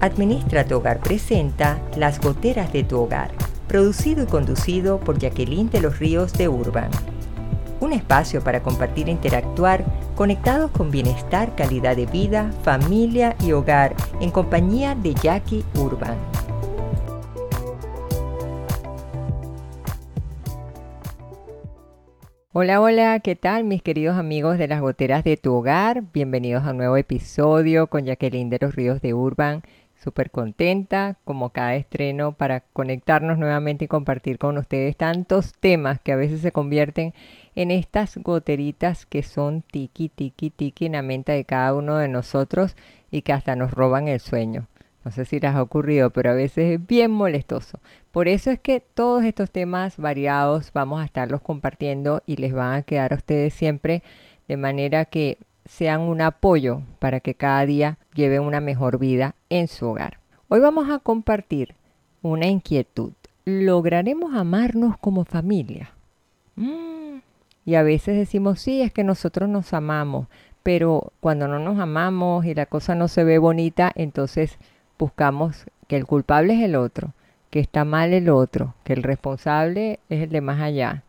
Administra tu Hogar presenta Las Goteras de tu Hogar, producido y conducido por Jacqueline de los Ríos de Urban. Un espacio para compartir e interactuar conectados con bienestar, calidad de vida, familia y hogar en compañía de Jackie Urban. Hola, hola, ¿qué tal mis queridos amigos de las goteras de tu hogar? Bienvenidos a un nuevo episodio con Jacqueline de los Ríos de Urban. Súper contenta, como cada estreno, para conectarnos nuevamente y compartir con ustedes tantos temas que a veces se convierten en estas goteritas que son tiki, tiki, tiki en la mente de cada uno de nosotros y que hasta nos roban el sueño. No sé si les ha ocurrido, pero a veces es bien molestoso. Por eso es que todos estos temas variados vamos a estarlos compartiendo y les van a quedar a ustedes siempre de manera que sean un apoyo para que cada día lleven una mejor vida en su hogar. Hoy vamos a compartir una inquietud. ¿Lograremos amarnos como familia? Mm. Y a veces decimos, sí, es que nosotros nos amamos, pero cuando no nos amamos y la cosa no se ve bonita, entonces buscamos que el culpable es el otro, que está mal el otro, que el responsable es el de más allá.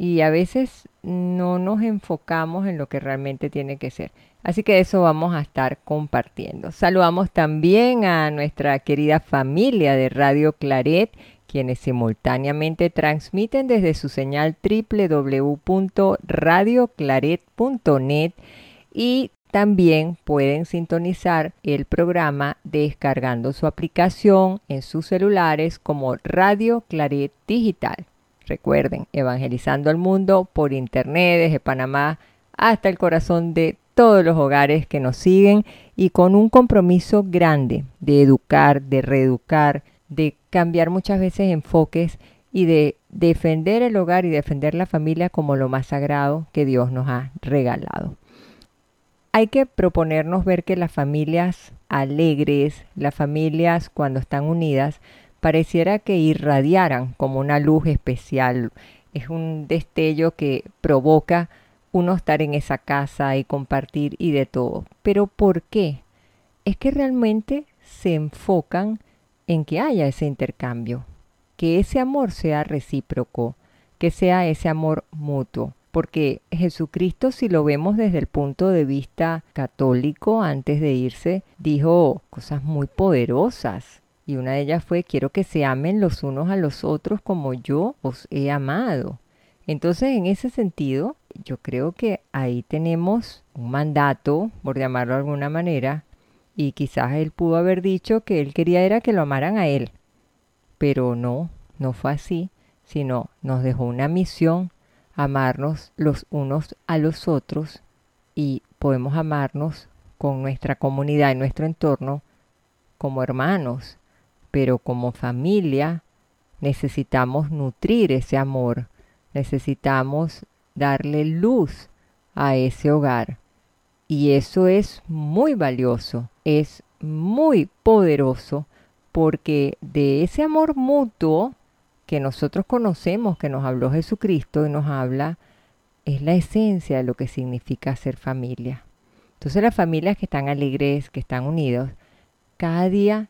Y a veces no nos enfocamos en lo que realmente tiene que ser. Así que eso vamos a estar compartiendo. Saludamos también a nuestra querida familia de Radio Claret, quienes simultáneamente transmiten desde su señal www.radioclaret.net y también pueden sintonizar el programa descargando su aplicación en sus celulares como Radio Claret Digital. Recuerden, evangelizando al mundo por internet desde Panamá hasta el corazón de todos los hogares que nos siguen y con un compromiso grande de educar, de reeducar, de cambiar muchas veces enfoques y de defender el hogar y defender la familia como lo más sagrado que Dios nos ha regalado. Hay que proponernos ver que las familias alegres, las familias cuando están unidas, pareciera que irradiaran como una luz especial. Es un destello que provoca uno estar en esa casa y compartir y de todo. Pero ¿por qué? Es que realmente se enfocan en que haya ese intercambio, que ese amor sea recíproco, que sea ese amor mutuo porque Jesucristo, si lo vemos desde el punto de vista católico, antes de irse, dijo cosas muy poderosas. Y una de ellas fue, quiero que se amen los unos a los otros como yo os he amado. Entonces, en ese sentido, yo creo que ahí tenemos un mandato, por llamarlo de alguna manera, y quizás él pudo haber dicho que él quería era que lo amaran a él. Pero no, no fue así, sino nos dejó una misión amarnos los unos a los otros y podemos amarnos con nuestra comunidad y nuestro entorno como hermanos, pero como familia necesitamos nutrir ese amor, necesitamos darle luz a ese hogar. Y eso es muy valioso, es muy poderoso, porque de ese amor mutuo que nosotros conocemos, que nos habló Jesucristo y nos habla, es la esencia de lo que significa ser familia. Entonces las familias que están alegres, que están unidos, cada día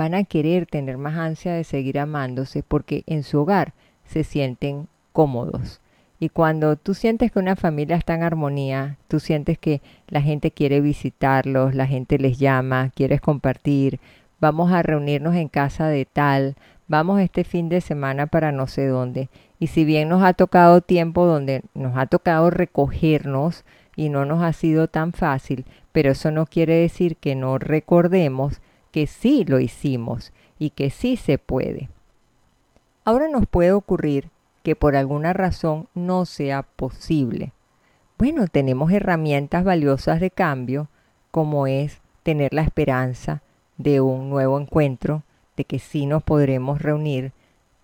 van a querer tener más ansia de seguir amándose porque en su hogar se sienten cómodos. Y cuando tú sientes que una familia está en armonía, tú sientes que la gente quiere visitarlos, la gente les llama, quieres compartir, vamos a reunirnos en casa de tal, vamos este fin de semana para no sé dónde. Y si bien nos ha tocado tiempo donde nos ha tocado recogernos y no nos ha sido tan fácil, pero eso no quiere decir que no recordemos que sí lo hicimos y que sí se puede. Ahora nos puede ocurrir que por alguna razón no sea posible. Bueno, tenemos herramientas valiosas de cambio, como es tener la esperanza de un nuevo encuentro, que sí nos podremos reunir,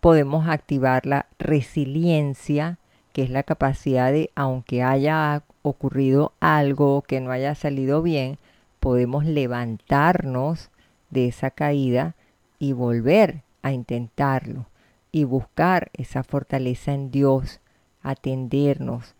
podemos activar la resiliencia, que es la capacidad de, aunque haya ocurrido algo que no haya salido bien, podemos levantarnos de esa caída y volver a intentarlo y buscar esa fortaleza en Dios, atendernos,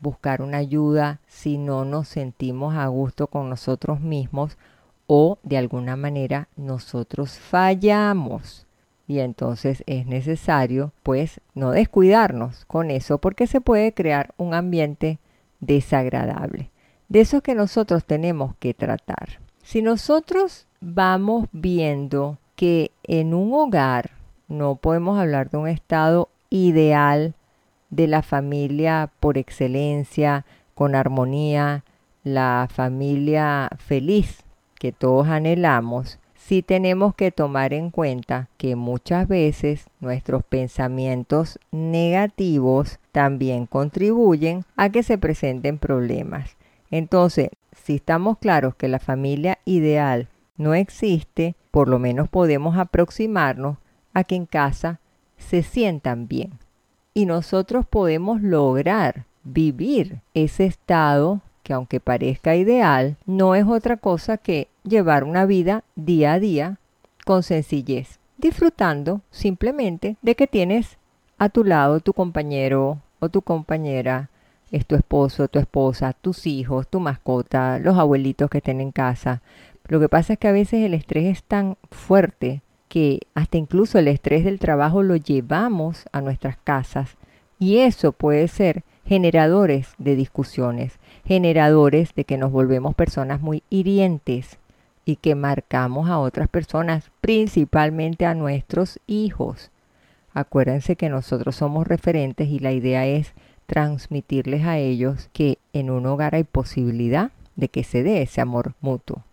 buscar una ayuda si no nos sentimos a gusto con nosotros mismos o de alguna manera nosotros fallamos. Y entonces es necesario pues no descuidarnos con eso porque se puede crear un ambiente desagradable. De eso que nosotros tenemos que tratar. Si nosotros vamos viendo que en un hogar no podemos hablar de un estado ideal de la familia por excelencia, con armonía, la familia feliz que todos anhelamos, sí tenemos que tomar en cuenta que muchas veces nuestros pensamientos negativos también contribuyen a que se presenten problemas. Entonces, si estamos claros que la familia ideal no existe, por lo menos podemos aproximarnos a que en casa se sientan bien. Y nosotros podemos lograr vivir ese estado que aunque parezca ideal, no es otra cosa que llevar una vida día a día con sencillez, disfrutando simplemente de que tienes a tu lado tu compañero o tu compañera, es tu esposo, tu esposa, tus hijos, tu mascota, los abuelitos que estén en casa. Lo que pasa es que a veces el estrés es tan fuerte que hasta incluso el estrés del trabajo lo llevamos a nuestras casas y eso puede ser generadores de discusiones, generadores de que nos volvemos personas muy hirientes y que marcamos a otras personas, principalmente a nuestros hijos. Acuérdense que nosotros somos referentes y la idea es transmitirles a ellos que en un hogar hay posibilidad de que se dé ese amor mutuo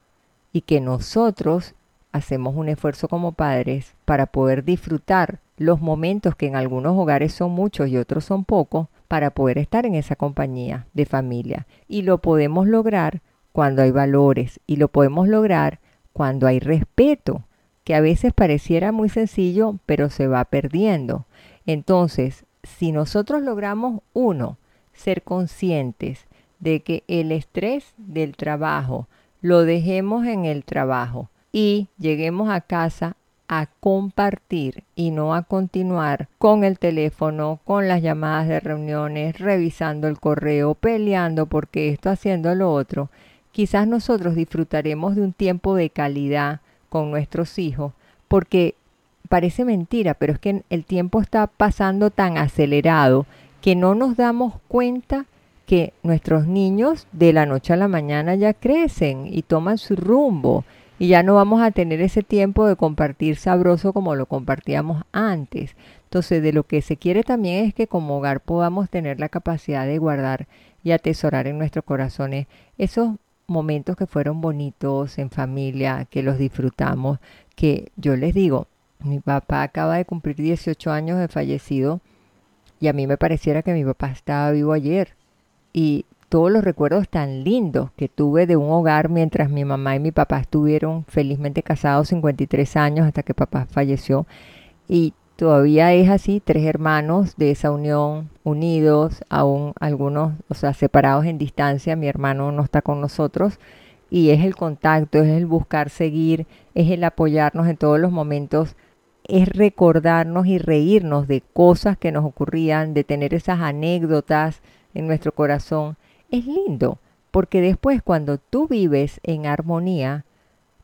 y que nosotros hacemos un esfuerzo como padres para poder disfrutar los momentos que en algunos hogares son muchos y otros son pocos, para poder estar en esa compañía de familia. Y lo podemos lograr cuando hay valores y lo podemos lograr cuando hay respeto, que a veces pareciera muy sencillo, pero se va perdiendo. Entonces, si nosotros logramos, uno, ser conscientes de que el estrés del trabajo lo dejemos en el trabajo y lleguemos a casa a compartir y no a continuar con el teléfono, con las llamadas de reuniones, revisando el correo, peleando porque esto, haciendo lo otro, quizás nosotros disfrutaremos de un tiempo de calidad con nuestros hijos, porque parece mentira, pero es que el tiempo está pasando tan acelerado que no nos damos cuenta que nuestros niños de la noche a la mañana ya crecen y toman su rumbo y ya no vamos a tener ese tiempo de compartir sabroso como lo compartíamos antes. Entonces, de lo que se quiere también es que como hogar podamos tener la capacidad de guardar y atesorar en nuestros corazones esos momentos que fueron bonitos en familia, que los disfrutamos, que yo les digo, mi papá acaba de cumplir 18 años de fallecido y a mí me pareciera que mi papá estaba vivo ayer y todos los recuerdos tan lindos que tuve de un hogar mientras mi mamá y mi papá estuvieron felizmente casados 53 años hasta que papá falleció. Y todavía es así, tres hermanos de esa unión unidos, aún algunos, o sea, separados en distancia. Mi hermano no está con nosotros. Y es el contacto, es el buscar seguir, es el apoyarnos en todos los momentos es recordarnos y reírnos de cosas que nos ocurrían, de tener esas anécdotas en nuestro corazón es lindo, porque después cuando tú vives en armonía,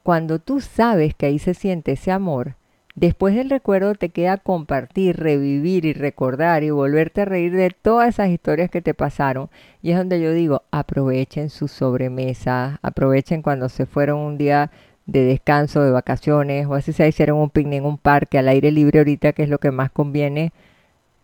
cuando tú sabes que ahí se siente ese amor, después del recuerdo te queda compartir, revivir y recordar y volverte a reír de todas esas historias que te pasaron. Y es donde yo digo, aprovechen su sobremesa, aprovechen cuando se fueron un día de descanso, de vacaciones, o así se hicieron un picnic en un parque al aire libre ahorita, que es lo que más conviene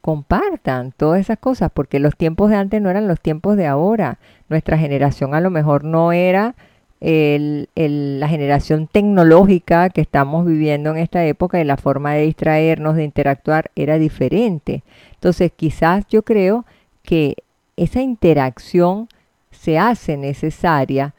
compartan todas esas cosas, porque los tiempos de antes no eran los tiempos de ahora. Nuestra generación a lo mejor no era la generación tecnológica que estamos viviendo en esta época y la forma de distraernos, de interactuar, era diferente. Entonces quizás yo creo que esa interacción se hace necesaria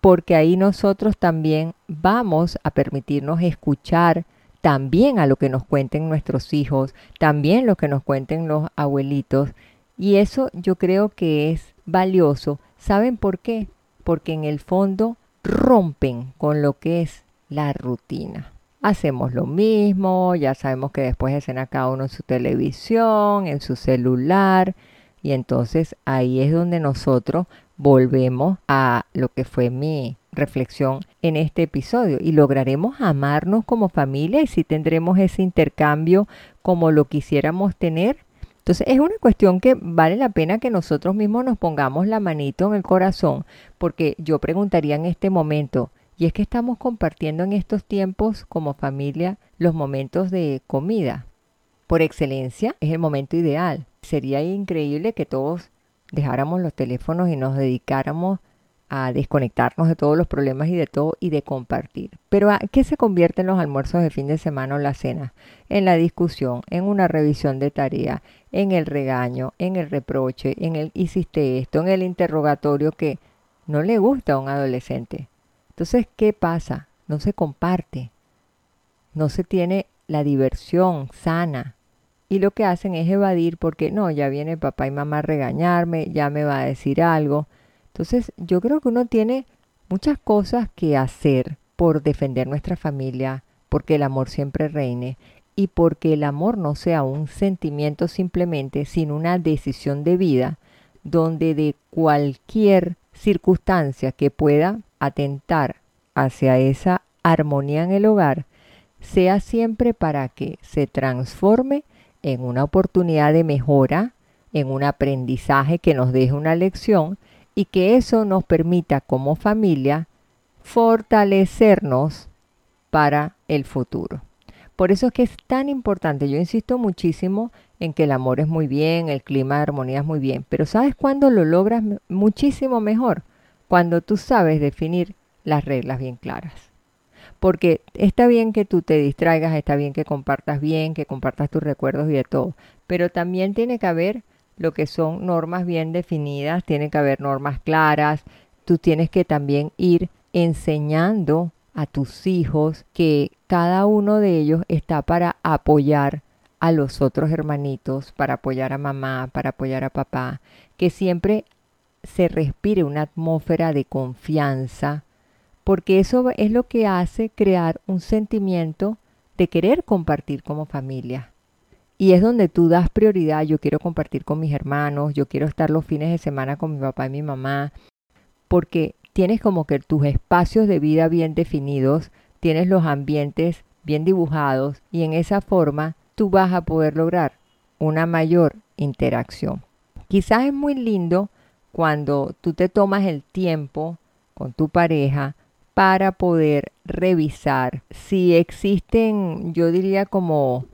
porque ahí nosotros también vamos a permitirnos escuchar, también a lo que nos cuenten nuestros hijos, también lo que nos cuenten los abuelitos. Y eso yo creo que es valioso. ¿Saben por qué? Porque en el fondo rompen con lo que es la rutina. Hacemos lo mismo, ya sabemos que después de cenar cada uno en su televisión, en su celular, y entonces ahí es donde nosotros volvemos a lo que fue mi reflexión en este episodio y lograremos amarnos como familia y si tendremos ese intercambio como lo quisiéramos tener. Entonces es una cuestión que vale la pena que nosotros mismos nos pongamos la manito en el corazón porque yo preguntaría en este momento, y es que estamos compartiendo en estos tiempos como familia los momentos de comida. Por excelencia es el momento ideal. Sería increíble que todos dejáramos los teléfonos y nos dedicáramos a desconectarnos de todos los problemas y de todo y de compartir. Pero ¿a qué se convierten los almuerzos de fin de semana o la cena? En la discusión, en una revisión de tarea, en el regaño, en el reproche, en el hiciste esto, en el interrogatorio que no le gusta a un adolescente. Entonces, ¿qué pasa? No se comparte, no se tiene la diversión sana, y lo que hacen es evadir porque no, ya viene papá y mamá a regañarme, ya me va a decir algo. Entonces yo creo que uno tiene muchas cosas que hacer por defender nuestra familia, porque el amor siempre reine y porque el amor no sea un sentimiento simplemente, sino una decisión de vida donde de cualquier circunstancia que pueda atentar hacia esa armonía en el hogar, sea siempre para que se transforme en una oportunidad de mejora, en un aprendizaje que nos deje una lección y que eso nos permita como familia fortalecernos para el futuro. Por eso es que es tan importante, yo insisto muchísimo en que el amor es muy bien, el clima de armonía es muy bien, pero ¿sabes cuándo lo logras muchísimo mejor? Cuando tú sabes definir las reglas bien claras porque está bien que tú te distraigas, está bien que compartas bien, que compartas tus recuerdos y de todo, pero también tiene que haber lo que son normas bien definidas, tiene que haber normas claras, tú tienes que también ir enseñando a tus hijos que cada uno de ellos está para apoyar a los otros hermanitos, para apoyar a mamá, para apoyar a papá, que siempre se respire una atmósfera de confianza, porque eso es lo que hace crear un sentimiento de querer compartir como familia. Y es donde tú das prioridad, yo quiero compartir con mis hermanos, yo quiero estar los fines de semana con mi papá y mi mamá, porque tienes como que tus espacios de vida bien definidos, tienes los ambientes bien dibujados y en esa forma tú vas a poder lograr una mayor interacción. Quizás es muy lindo cuando tú te tomas el tiempo con tu pareja para poder revisar si existen, yo diría como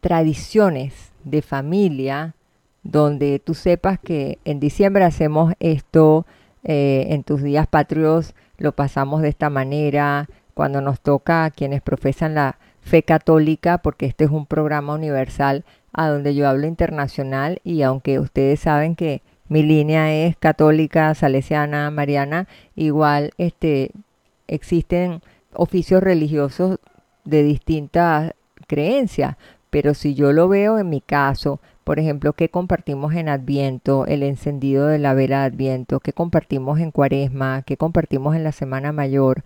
tradiciones de familia donde tú sepas que en diciembre hacemos esto, eh, en tus días patrios lo pasamos de esta manera, cuando nos toca a quienes profesan la fe católica, porque este es un programa universal a donde yo hablo internacional y aunque ustedes saben que mi línea es católica, salesiana, mariana, igual este existen oficios religiosos de distintas creencias, pero si yo lo veo en mi caso, por ejemplo, que compartimos en Adviento, el encendido de la vela de Adviento, que compartimos en Cuaresma, que compartimos en la Semana Mayor,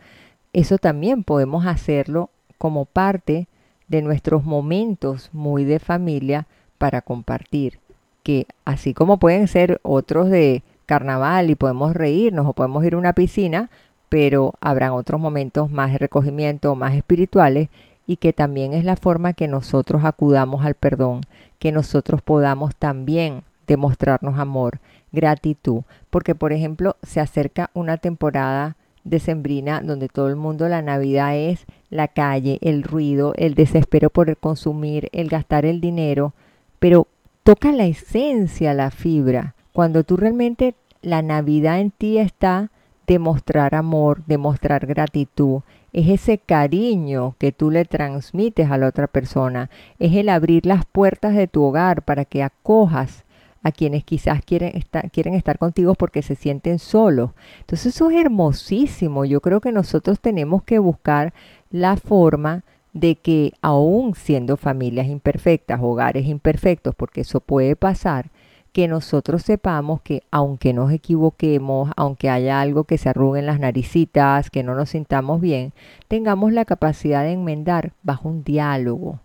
eso también podemos hacerlo como parte de nuestros momentos muy de familia para compartir, que así como pueden ser otros de carnaval y podemos reírnos o podemos ir a una piscina, pero habrán otros momentos más de recogimiento, más espirituales, y que también es la forma que nosotros acudamos al perdón, que nosotros podamos también demostrarnos amor, gratitud, porque por ejemplo se acerca una temporada decembrina donde todo el mundo la Navidad es la calle, el ruido, el desespero por el consumir, el gastar el dinero, pero toca la esencia, la fibra. Cuando tú realmente la Navidad en ti está demostrar amor, demostrar gratitud, es ese cariño que tú le transmites a la otra persona, es el abrir las puertas de tu hogar para que acojas a quienes quizás quieren estar, quieren estar contigo porque se sienten solos. Entonces eso es hermosísimo. Yo creo que nosotros tenemos que buscar la forma de que aún siendo familias imperfectas, hogares imperfectos, porque eso puede pasar, que nosotros sepamos que aunque nos equivoquemos, aunque haya algo que se arruguen las naricitas, que no nos sintamos bien, tengamos la capacidad de enmendar bajo un diálogo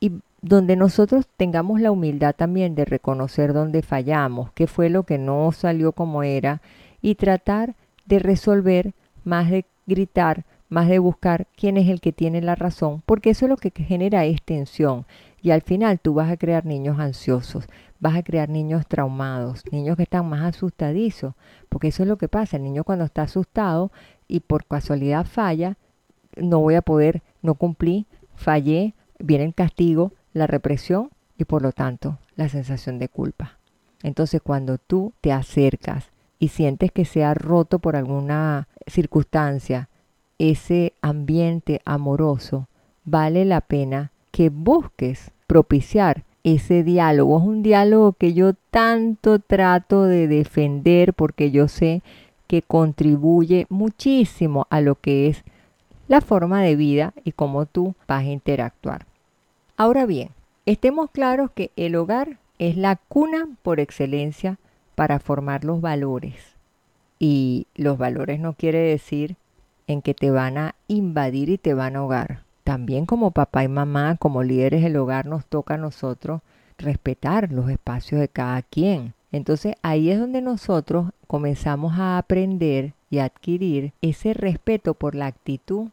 y donde nosotros tengamos la humildad también de reconocer dónde fallamos, qué fue lo que no salió como era y tratar de resolver más de gritar, más de buscar quién es el que tiene la razón, porque eso es lo que genera es tensión. Y al final tú vas a crear niños ansiosos, vas a crear niños traumados, niños que están más asustadizos, porque eso es lo que pasa. El niño cuando está asustado y por casualidad falla, no voy a poder, no cumplí, fallé, viene el castigo, la represión y por lo tanto la sensación de culpa. Entonces cuando tú te acercas y sientes que se ha roto por alguna circunstancia ese ambiente amoroso, vale la pena que busques propiciar ese diálogo. Es un diálogo que yo tanto trato de defender porque yo sé que contribuye muchísimo a lo que es la forma de vida y cómo tú vas a interactuar. Ahora bien, estemos claros que el hogar es la cuna por excelencia para formar los valores. Y los valores no quiere decir en que te van a invadir y te van a ahogar. También como papá y mamá, como líderes del hogar, nos toca a nosotros respetar los espacios de cada quien. Entonces ahí es donde nosotros comenzamos a aprender y adquirir ese respeto por la actitud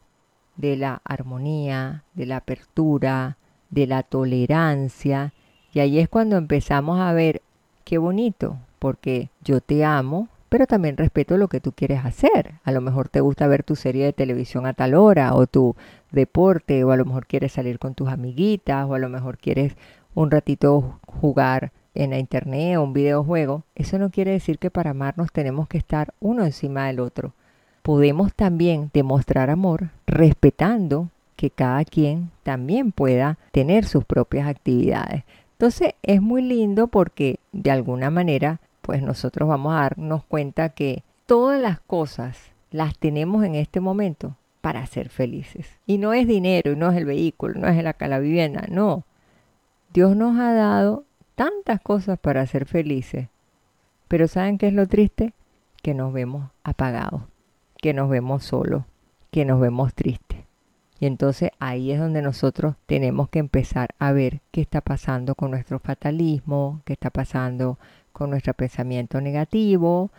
de la armonía, de la apertura, de la tolerancia. Y ahí es cuando empezamos a ver qué bonito, porque yo te amo, pero también respeto lo que tú quieres hacer. A lo mejor te gusta ver tu serie de televisión a tal hora, o tu deporte, o a lo mejor quieres salir con tus amiguitas, o a lo mejor quieres un ratito jugar en la internet o un videojuego. Eso no quiere decir que para amarnos tenemos que estar uno encima del otro. Podemos también demostrar amor respetando que cada quien también pueda tener sus propias actividades. Entonces es muy lindo porque de alguna manera pues nosotros vamos a darnos cuenta que todas las cosas las tenemos en este momento para ser felices. Y no es dinero, y no es el vehículo, no es la, la vivienda, no. Dios nos ha dado tantas cosas para ser felices. Pero ¿saben qué es lo triste? Que nos vemos apagados, que nos vemos solos, que nos vemos tristes. Y entonces ahí es donde nosotros tenemos que empezar a ver qué está pasando con nuestro fatalismo, qué está pasando con nuestro pensamiento negativo,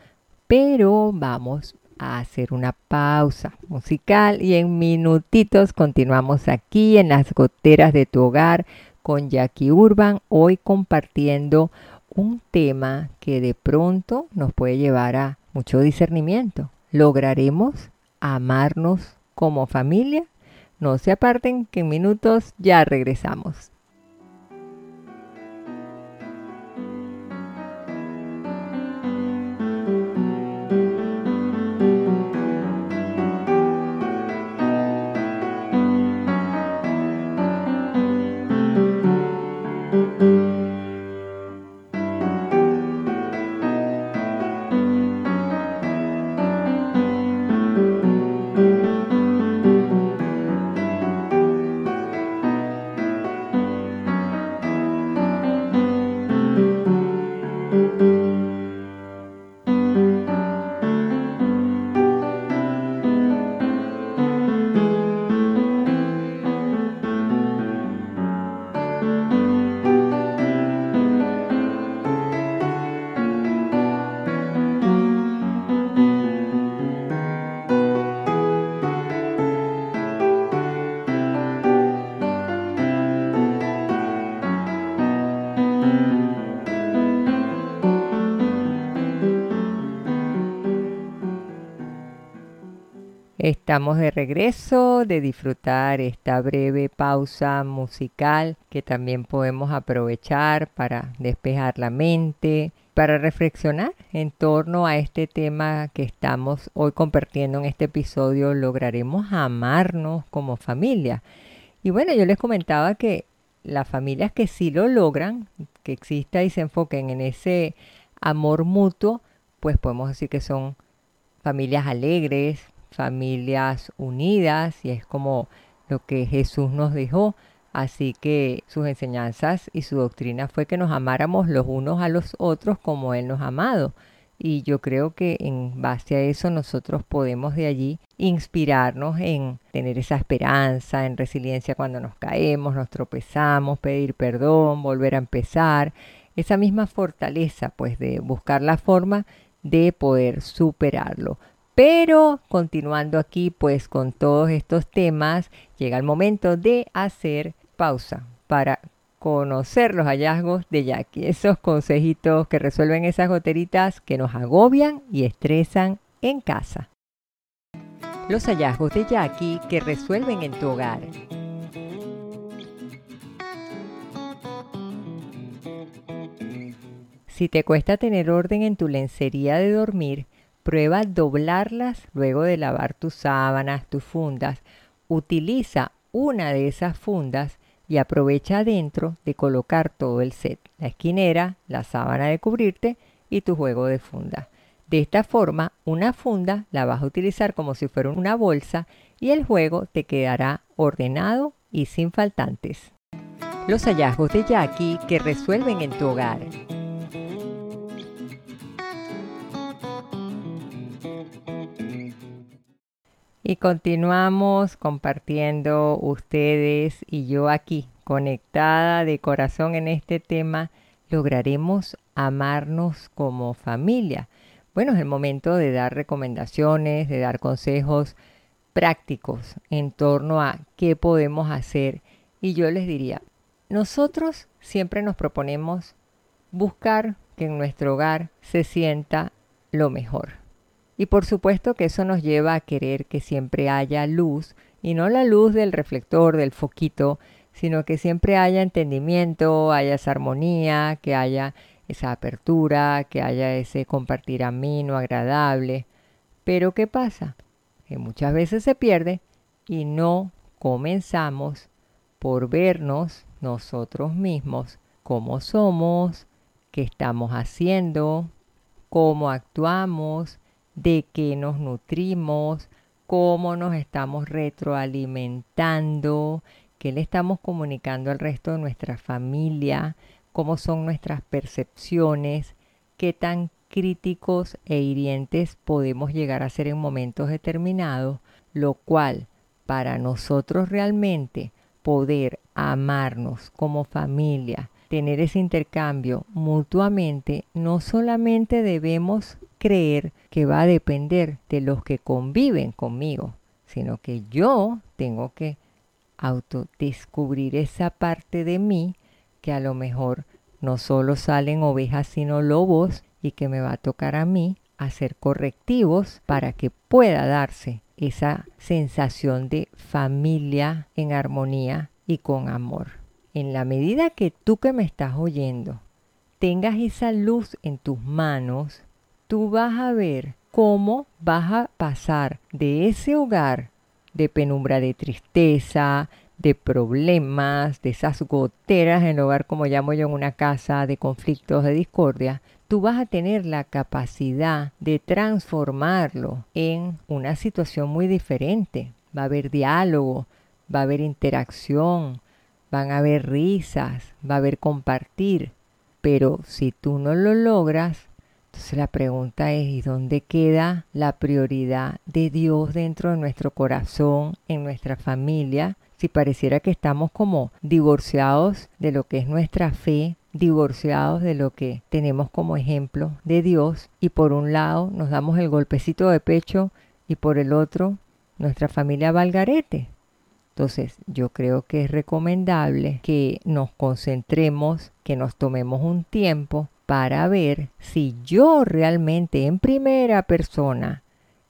pero vamos a hacer una pausa musical y en minutitos continuamos aquí en las goteras de tu hogar con Jackie Urban, hoy compartiendo un tema que de pronto nos puede llevar a mucho discernimiento. ¿Lograremos amarnos como familia? No se aparten que en minutos ya regresamos. Estamos de regreso de disfrutar esta breve pausa musical que también podemos aprovechar para despejar la mente, para reflexionar en torno a este tema que estamos hoy compartiendo en este episodio, lograremos amarnos como familia. Y bueno, yo les comentaba que las familias que sí lo logran, que exista y se enfoquen en ese amor mutuo, pues podemos decir que son familias alegres, familias unidas y es como lo que Jesús nos dejó. Así que sus enseñanzas y su doctrina fue que nos amáramos los unos a los otros como Él nos ha amado. Y yo creo que en base a eso nosotros podemos de allí inspirarnos en tener esa esperanza, en resiliencia cuando nos caemos, nos tropezamos, pedir perdón, volver a empezar. Esa misma fortaleza pues de buscar la forma de poder superarlo Pero continuando aquí pues con todos estos temas, llega el momento de hacer pausa para conocer los hallazgos de Jackie, esos consejitos que resuelven esas goteritas que nos agobian y estresan en casa. Los hallazgos de Jackie que resuelven en tu hogar. Si te cuesta tener orden en tu lencería de dormir, prueba doblarlas luego de lavar tus sábanas, tus fundas. Utiliza una de esas fundas y aprovecha adentro de colocar todo el set, la esquinera, la sábana de cubrirte y tu juego de funda. De esta forma, una funda la vas a utilizar como si fuera una bolsa y el juego te quedará ordenado y sin faltantes. Los hallazgos de Jackie que resuelven en tu hogar. Y continuamos compartiendo ustedes y yo aquí, conectada de corazón en este tema, lograremos amarnos como familia. Bueno, es el momento de dar recomendaciones, de dar consejos prácticos en torno a qué podemos hacer. Y yo les diría, nosotros siempre nos proponemos buscar que en nuestro hogar se sienta lo mejor. Y por supuesto que eso nos lleva a querer que siempre haya luz, y no la luz del reflector, del foquito, sino que siempre haya entendimiento, haya esa armonía, que haya esa apertura, que haya ese compartir ameno, agradable. Pero ¿qué pasa? Que muchas veces se pierde y no comenzamos por vernos nosotros mismos, cómo somos, qué estamos haciendo, cómo actuamos, de qué nos nutrimos, cómo nos estamos retroalimentando, qué le estamos comunicando al resto de nuestra familia, cómo son nuestras percepciones, qué tan críticos e hirientes podemos llegar a ser en momentos determinados, lo cual para nosotros realmente poder amarnos como familia, tener ese intercambio mutuamente, no solamente debemos creer que va a depender de los que conviven conmigo, sino que yo tengo que autodescubrir esa parte de mí que a lo mejor no solo salen ovejas sino lobos y que me va a tocar a mí hacer correctivos para que pueda darse esa sensación de familia en armonía y con amor. En la medida que tú que me estás oyendo tengas esa luz en tus manos, tú vas a ver cómo vas a pasar de ese hogar de penumbra de tristeza, de problemas, de esas goteras en el hogar, como llamo yo en una casa, de conflictos, de discordia, tú vas a tener la capacidad de transformarlo en una situación muy diferente. Va a haber diálogo, va a haber interacción, van a haber risas, va a haber compartir. Pero si tú no lo logras, entonces la pregunta es, ¿y dónde queda la prioridad de Dios dentro de nuestro corazón, en nuestra familia? Si pareciera que estamos como divorciados de lo que es nuestra fe, divorciados de lo que tenemos como ejemplo de Dios y por un lado nos damos el golpecito de pecho y por el otro nuestra familia valgarete. Entonces yo creo que es recomendable que nos concentremos, que nos tomemos un tiempo para ver si yo realmente en primera persona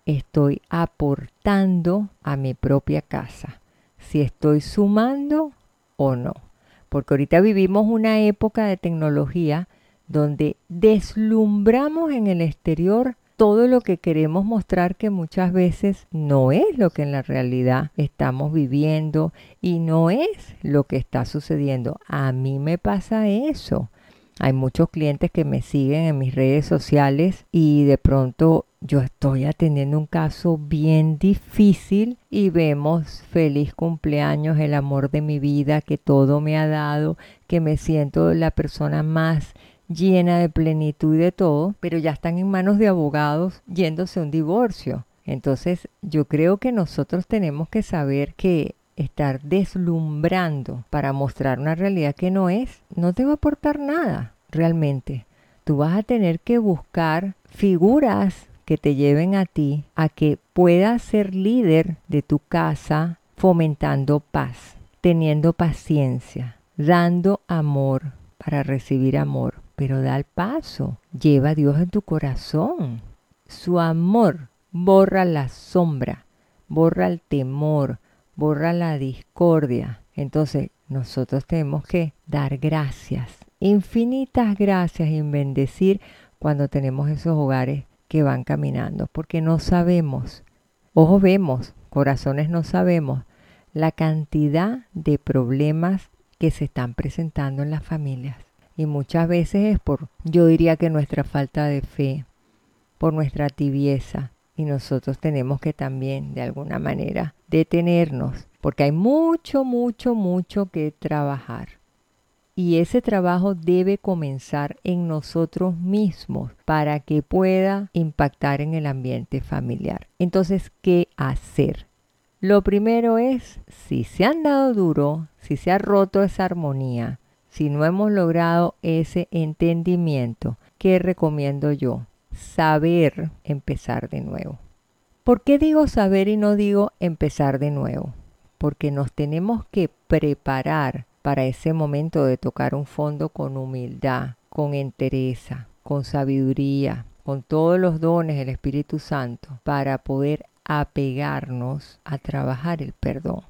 estoy aportando a mi propia casa, si estoy sumando o no. Porque ahorita vivimos una época de tecnología donde deslumbramos en el exterior todo lo que queremos mostrar que muchas veces no es lo que en la realidad estamos viviendo y no es lo que está sucediendo. A mí me pasa eso. Hay muchos clientes que me siguen en mis redes sociales y de pronto yo estoy atendiendo un caso bien difícil y vemos feliz cumpleaños, el amor de mi vida, que todo me ha dado, que me siento la persona más llena de plenitud y de todo, pero ya están en manos de abogados yéndose a un divorcio. Entonces yo creo que nosotros tenemos que saber que estar deslumbrando para mostrar una realidad que no es, no te va a aportar nada realmente. Tú vas a tener que buscar figuras que te lleven a ti a que puedas ser líder de tu casa fomentando paz, teniendo paciencia, dando amor para recibir amor. Pero da el paso, lleva a Dios en tu corazón. Su amor borra la sombra, borra el temor, borra la discordia. Entonces nosotros tenemos que dar gracias, infinitas gracias y bendecir cuando tenemos esos hogares que van caminando, porque no sabemos, ojos vemos, corazones no sabemos la cantidad de problemas que se están presentando en las familias. Y muchas veces es por, yo diría que nuestra falta de fe, por nuestra tibieza. Y nosotros tenemos que también, de alguna manera, detenernos, porque hay mucho, mucho, mucho que trabajar. Y ese trabajo debe comenzar en nosotros mismos para que pueda impactar en el ambiente familiar. Entonces, ¿qué hacer? Lo primero es, si se han dado duro, si se ha roto esa armonía, si no hemos logrado ese entendimiento, ¿qué recomiendo yo? Saber empezar de nuevo. ¿Por qué digo saber y no digo empezar de nuevo? Porque nos tenemos que preparar para ese momento de tocar un fondo con humildad, con entereza, con sabiduría, con todos los dones del Espíritu Santo, para poder apegarnos a trabajar el perdón.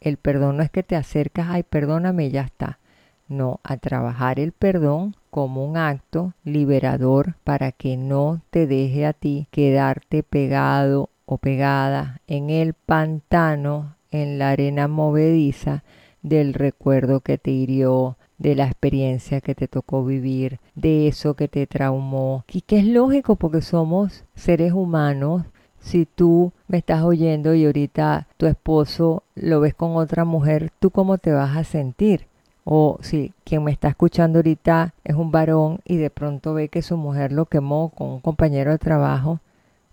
El perdón no es que te acercas, ay, perdóname, ya está. No, a trabajar el perdón como un acto liberador para que no te deje a ti quedarte pegado o pegada en el pantano, en la arena movediza del recuerdo que te hirió, de la experiencia que te tocó vivir, de eso que te traumó. Y que es lógico porque somos seres humanos. Si tú me estás oyendo y ahorita tu esposo lo ves con otra mujer, ¿tú cómo te vas a sentir? O si quien me está escuchando ahorita es un varón y de pronto ve que su mujer lo quemó con un compañero de trabajo,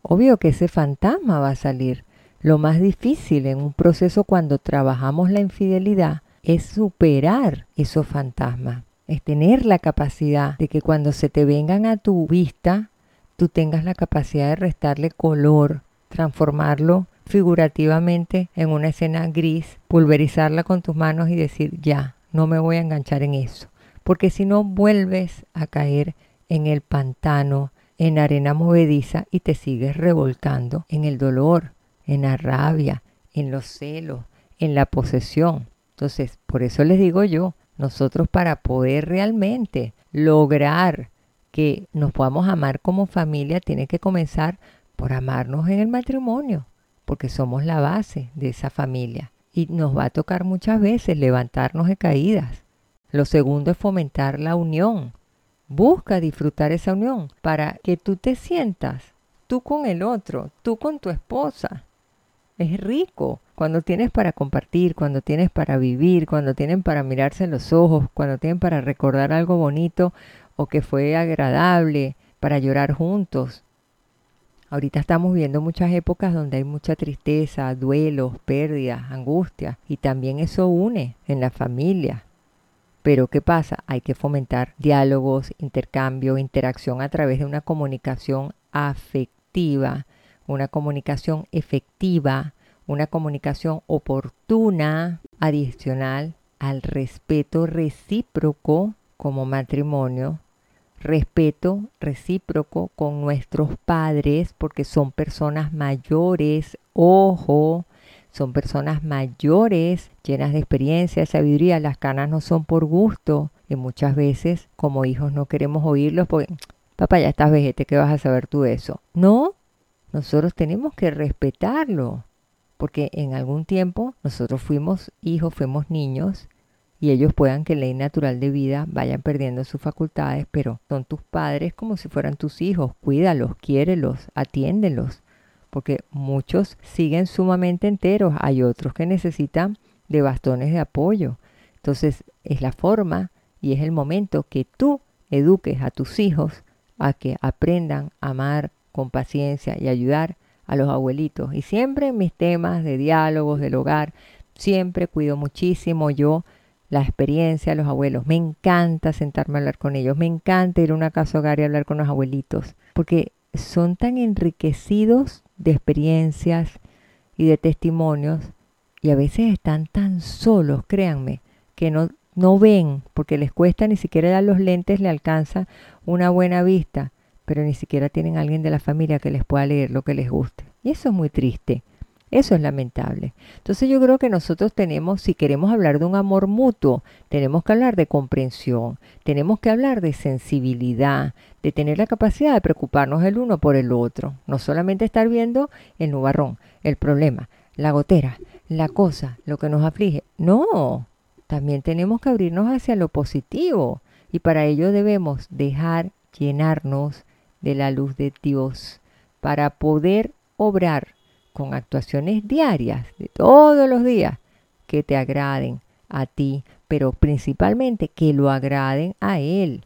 obvio que ese fantasma va a salir. Lo más difícil en un proceso cuando trabajamos la infidelidad es superar esos fantasmas, es tener la capacidad de que cuando se te vengan a tu vista, tú tengas la capacidad de restarle color, transformarlo figurativamente en una escena gris, pulverizarla con tus manos y decir, ya, no me voy a enganchar en eso, porque si no vuelves a caer en el pantano, en arena movediza y te sigues revolcando en el dolor, en la rabia, en los celos, en la posesión. Entonces, por eso les digo yo, nosotros para poder realmente lograr que nos podamos amar como familia, tiene que comenzar por amarnos en el matrimonio, porque somos la base de esa familia. Y nos va a tocar muchas veces levantarnos de caídas. Lo segundo es fomentar la unión. Busca disfrutar esa unión para que tú te sientas, tú con el otro, tú con tu esposa, es rico cuando tienes para compartir, cuando tienes para vivir, cuando tienen para mirarse en los ojos, cuando tienen para recordar algo bonito o que fue agradable, para llorar juntos. Ahorita estamos viendo muchas épocas donde hay mucha tristeza, duelos, pérdidas, angustias y también eso une en la familia. Pero ¿qué pasa? Hay que fomentar diálogos, intercambio, interacción a través de una comunicación afectiva una comunicación efectiva, una comunicación oportuna, adicional al respeto recíproco como matrimonio, respeto recíproco con nuestros padres porque son personas mayores, ojo, son personas mayores, llenas de experiencia, de sabiduría, las canas no son por gusto y muchas veces como hijos no queremos oírlos porque, papá, ya estás vejete, ¿qué vas a saber tú de eso? No, nosotros tenemos que respetarlo, porque en algún tiempo nosotros fuimos hijos, fuimos niños, y ellos puedan que ley natural de vida vayan perdiendo sus facultades, pero son tus padres como si fueran tus hijos, cuídalos, quiérelos, atiéndelos, porque muchos siguen sumamente enteros, hay otros que necesitan de bastones de apoyo. Entonces es la forma y es el momento que tú eduques a tus hijos a que aprendan a amar, con paciencia y ayudar a los abuelitos. Y siempre en mis temas de diálogos del hogar, siempre cuido muchísimo yo la experiencia de los abuelos. Me encanta sentarme a hablar con ellos, me encanta ir a una casa hogar y hablar con los abuelitos, porque son tan enriquecidos de experiencias y de testimonios y a veces están tan solos, créanme, que no, no ven porque les cuesta ni siquiera dar los lentes, le alcanza una buena vista, pero ni siquiera tienen alguien de la familia que les pueda leer lo que les guste. Y eso es muy triste. Eso es lamentable. Entonces yo creo que nosotros tenemos, si queremos hablar de un amor mutuo, tenemos que hablar de comprensión, tenemos que hablar de sensibilidad, de tener la capacidad de preocuparnos el uno por el otro. No solamente estar viendo el nubarrón, el problema, la gotera, la cosa, lo que nos aflige. No, también tenemos que abrirnos hacia lo positivo. Y para ello debemos dejar llenarnos de la luz de Dios para poder obrar con actuaciones diarias, de todos los días, que te agraden a ti, pero principalmente que lo agraden a Él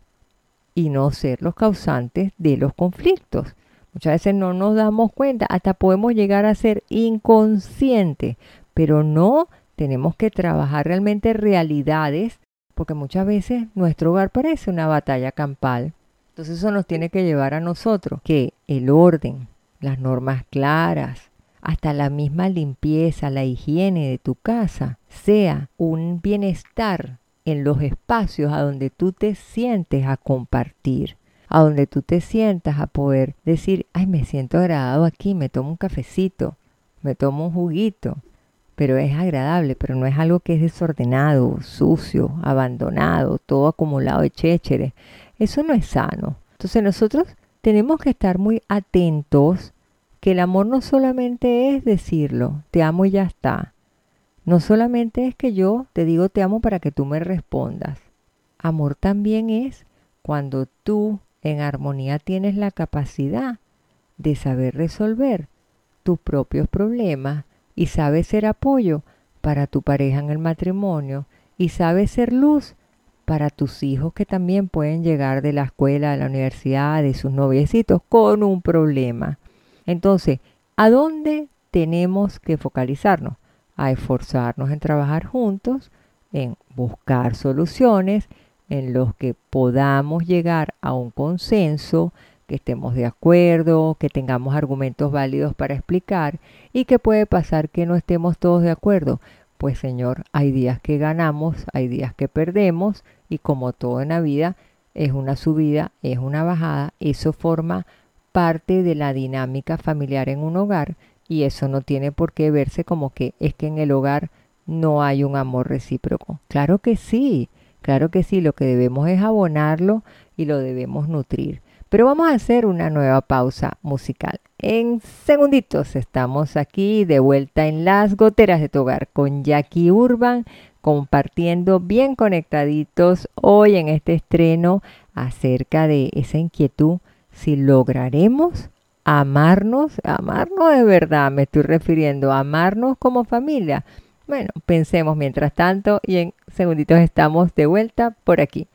y no ser los causantes de los conflictos. Muchas veces no nos damos cuenta, hasta podemos llegar a ser inconscientes, pero no tenemos que trabajar realmente realidades, porque muchas veces nuestro hogar parece una batalla campal. Entonces eso nos tiene que llevar a nosotros que el orden, las normas claras, hasta la misma limpieza, la higiene de tu casa, sea un bienestar en los espacios a donde tú te sientes a compartir, a donde tú te sientas a poder decir, ay, me siento agradado aquí, me tomo un cafecito, me tomo un juguito, pero es agradable, pero no es algo que es desordenado, sucio, abandonado, todo acumulado de chéchere. Eso no es sano. Entonces nosotros tenemos que estar muy atentos que el amor no solamente es decirlo, te amo y ya está. No solamente es que yo te digo te amo para que tú me respondas. Amor también es cuando tú en armonía tienes la capacidad de saber resolver tus propios problemas y sabes ser apoyo para tu pareja en el matrimonio y sabes ser luz para tus hijos que también pueden llegar de la escuela, de la universidad, de sus noviecitos con un problema. Entonces, ¿a dónde tenemos que focalizarnos? A esforzarnos en trabajar juntos, en buscar soluciones en los que podamos llegar a un consenso, que estemos de acuerdo, que tengamos argumentos válidos para explicar y que puede pasar que no estemos todos de acuerdo. Pues Señor, hay días que ganamos, hay días que perdemos y como todo en la vida es una subida, es una bajada, eso forma parte de la dinámica familiar en un hogar y eso no tiene por qué verse como que es que en el hogar no hay un amor recíproco. Claro que sí, claro que sí, lo que debemos es abonarlo y lo debemos nutrir. Pero vamos a hacer una nueva pausa musical. En segunditos estamos aquí de vuelta en las goteras de tu hogar con Jackie Urban compartiendo bien conectaditos hoy en este estreno acerca de esa inquietud si lograremos amarnos, amarnos de verdad, me estoy refiriendo, amarnos como familia. Bueno, pensemos mientras tanto y en segunditos estamos de vuelta por aquí.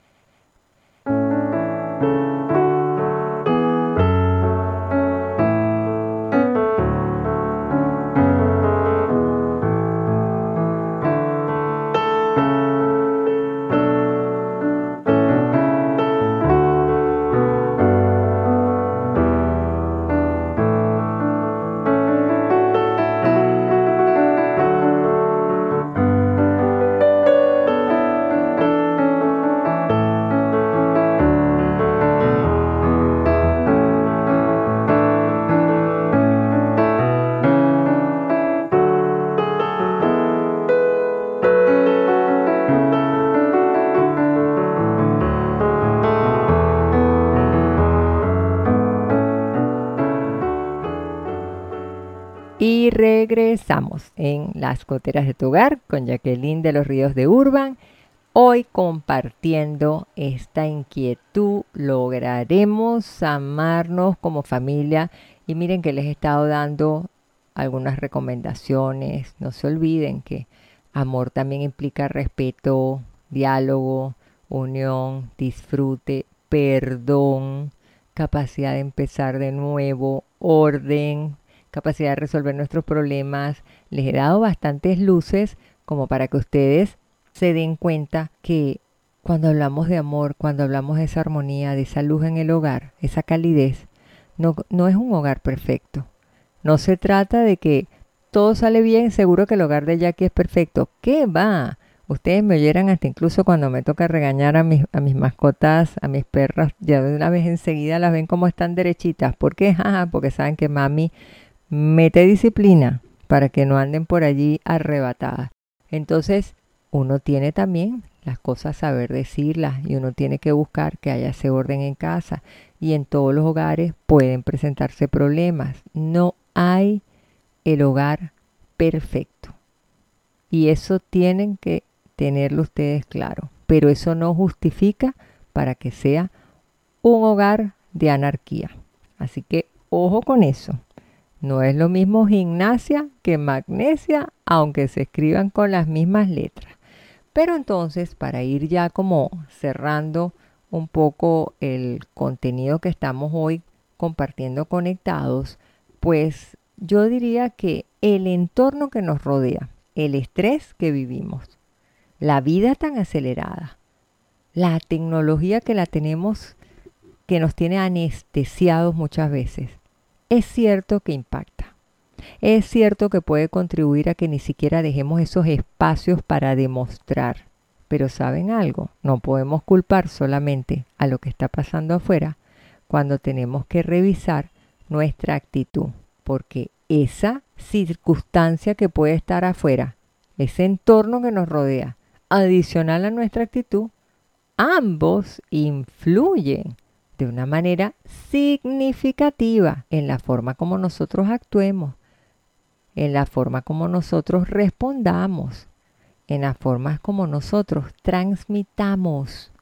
Regresamos en las coteras de tu hogar con Jacqueline de los Ríos de Urban. Hoy compartiendo esta inquietud, lograremos amarnos como familia. Y miren que les he estado dando algunas recomendaciones. No se olviden que amor también implica respeto, diálogo, unión, disfrute, perdón, capacidad de empezar de nuevo, orden, capacidad de resolver nuestros problemas. Les he dado bastantes luces como para que ustedes se den cuenta que cuando hablamos de amor, cuando hablamos de esa armonía, de esa luz en el hogar, esa calidez, no, no es un hogar perfecto. No se trata de que todo sale bien, seguro que el hogar de Jackie es perfecto. ¿Qué va? Ustedes me oyeran hasta incluso cuando me toca regañar a mis, a mis mascotas, a mis perras, ya de una vez enseguida las ven como están derechitas. ¿Por qué? porque saben que mami mete disciplina para que no anden por allí arrebatadas. Entonces, uno tiene también las cosas saber decirlas y uno tiene que buscar que haya ese orden en casa y en todos los hogares pueden presentarse problemas. No hay el hogar perfecto. Y eso tienen que tenerlo ustedes claro. Pero eso no justifica para que sea un hogar de anarquía. Así que ojo con eso. No es lo mismo gimnasia que magnesia, aunque se escriban con las mismas letras. Pero entonces, para ir ya como cerrando un poco el contenido que estamos hoy compartiendo conectados, pues yo diría que el entorno que nos rodea, el estrés que vivimos, la vida tan acelerada, la tecnología que la tenemos, que nos tiene anestesiados muchas veces, es cierto que impacta. Es cierto que puede contribuir a que ni siquiera dejemos esos espacios para demostrar. Pero ¿saben algo? No podemos culpar solamente a lo que está pasando afuera cuando tenemos que revisar nuestra actitud, porque esa circunstancia que puede estar afuera, ese entorno que nos rodea, adicional a nuestra actitud, ambos influyen de una manera significativa en la forma como nosotros actuemos, en la forma como nosotros respondamos, en la forma como nosotros transmitamos.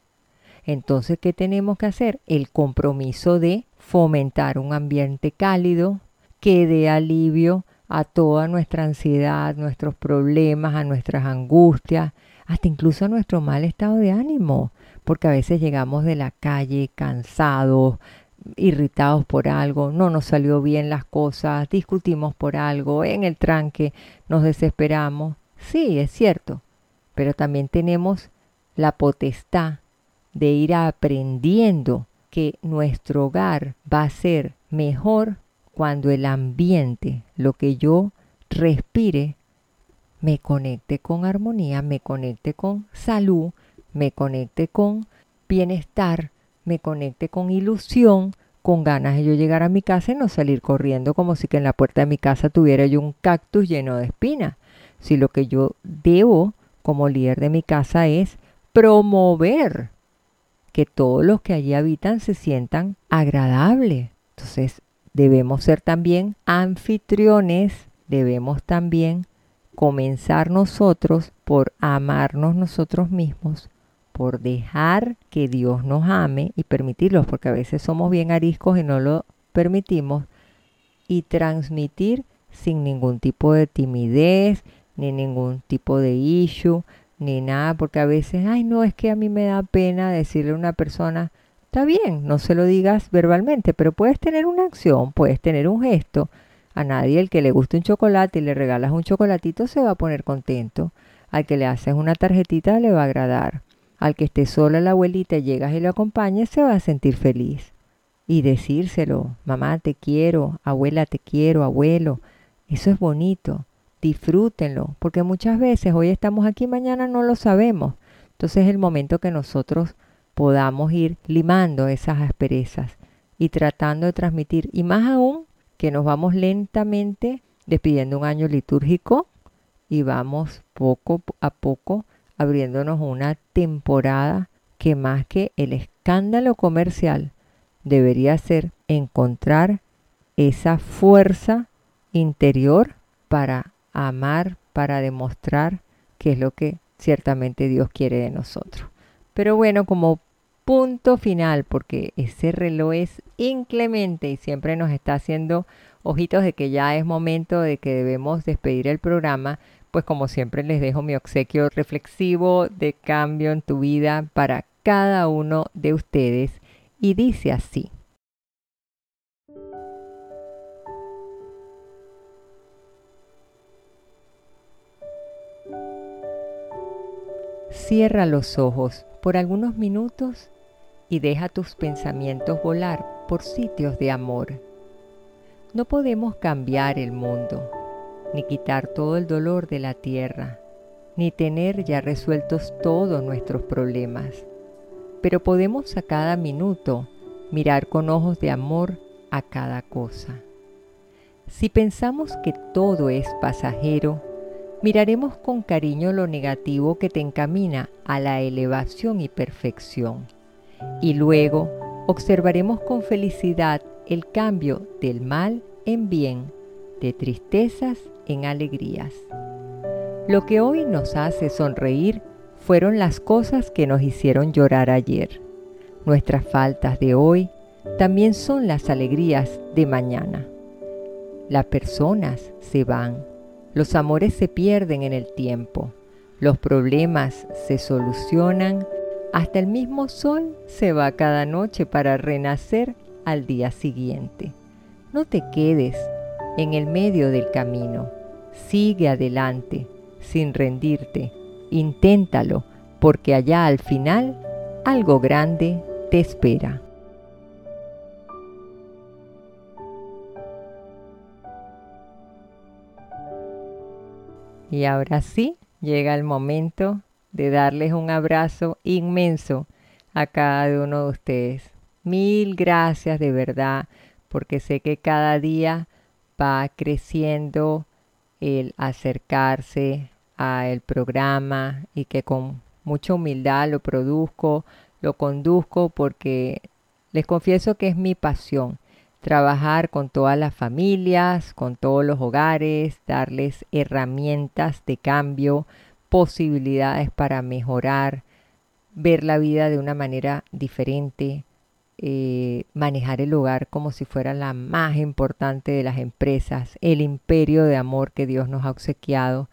Entonces, ¿qué tenemos que hacer? El compromiso de fomentar un ambiente cálido que dé alivio a toda nuestra ansiedad, nuestros problemas, a nuestras angustias, hasta incluso a nuestro mal estado de ánimo, porque a veces llegamos de la calle cansados, irritados por algo, no nos salió bien las cosas, discutimos por algo, en el tranque nos desesperamos. Sí, es cierto, pero también tenemos la potestad de ir aprendiendo que nuestro hogar va a ser mejor cuando el ambiente, lo que yo respire, me conecte con armonía, me conecte con salud, me conecte con bienestar, me conecte con ilusión, con ganas de yo llegar a mi casa y no salir corriendo como si que en la puerta de mi casa tuviera yo un cactus lleno de espinas. Si lo que yo debo como líder de mi casa es promover que todos los que allí habitan se sientan agradables. Entonces debemos ser también anfitriones, debemos también comenzar nosotros por amarnos nosotros mismos, por dejar que Dios nos ame y permitirlo, porque a veces somos bien ariscos y no lo permitimos, y transmitir sin ningún tipo de timidez, ni ningún tipo de issue, ni nada, porque a veces, ay, no, es que a mí me da pena decirle a una persona, está bien, no se lo digas verbalmente, pero puedes tener una acción, puedes tener un gesto, a nadie el que le guste un chocolate y le regalas un chocolatito se va a poner contento. Al que le haces una tarjetita le va a agradar. Al que esté sola la abuelita llegas y lo acompañes se va a sentir feliz. Y decírselo, mamá te quiero, abuela te quiero, abuelo. Eso es bonito. Disfrútenlo, porque muchas veces hoy estamos aquí, mañana no lo sabemos. Entonces es el momento que nosotros podamos ir limando esas asperezas y tratando de transmitir, y más aún que nos vamos lentamente despidiendo un año litúrgico y vamos poco a poco abriéndonos una temporada que más que el escándalo comercial debería ser encontrar esa fuerza interior para amar, para demostrar que es lo que ciertamente Dios quiere de nosotros. Pero bueno, como punto final, porque ese reloj es inclemente y siempre nos está haciendo ojitos de que ya es momento de que debemos despedir el programa, pues como siempre les dejo mi obsequio reflexivo de cambio en tu vida para cada uno de ustedes y dice así. Cierra los ojos por algunos minutos y deja tus pensamientos volar por sitios de amor. No podemos cambiar el mundo, ni quitar todo el dolor de la tierra, ni tener ya resueltos todos nuestros problemas, pero podemos a cada minuto mirar con ojos de amor a cada cosa. Si pensamos que todo es pasajero, miraremos con cariño lo negativo que te encamina a la elevación y perfección. Y luego observaremos con felicidad el cambio del mal en bien, de tristezas en alegrías. Lo que hoy nos hace sonreír fueron las cosas que nos hicieron llorar ayer. Nuestras faltas de hoy también son las alegrías de mañana. Las personas se van, los amores se pierden en el tiempo, los problemas se solucionan, hasta el mismo sol se va cada noche para renacer al día siguiente. No te quedes en el medio del camino, sigue adelante, sin rendirte, inténtalo, porque allá al final algo grande te espera. Y ahora sí, llega el momento de darles un abrazo inmenso a cada uno de ustedes. Mil gracias de verdad, porque sé que cada día va creciendo el acercarse al programa y que con mucha humildad lo produzco, lo conduzco porque les confieso que es mi pasión trabajar con todas las familias, con todos los hogares, darles herramientas de cambio, posibilidades para mejorar, ver la vida de una manera diferente, eh, manejar el hogar como si fuera la más importante de las empresas, el imperio de amor que Dios nos ha obsequiado.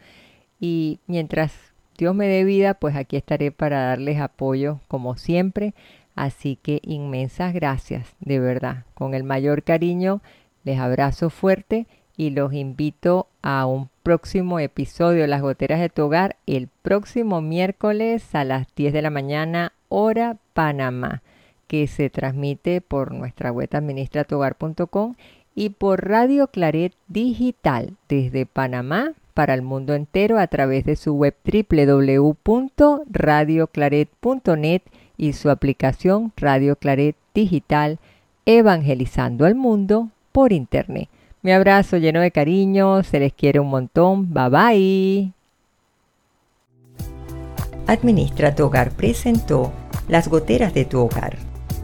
Y mientras Dios me dé vida, pues aquí estaré para darles apoyo como siempre Así que inmensas gracias, de verdad. Con el mayor cariño les abrazo fuerte y los invito a un próximo episodio Las Goteras de tu Hogar el próximo miércoles a las 10 de la mañana, hora Panamá, que se transmite por nuestra web administratogar.com y por Radio Claret Digital desde Panamá para el mundo entero a través de su web www.radioclaret.net y su aplicación Radio Claret Digital, evangelizando al mundo por Internet. Mi abrazo lleno de cariño, se les quiere un montón, bye bye. Administra presentó Las goteras de tu hogar,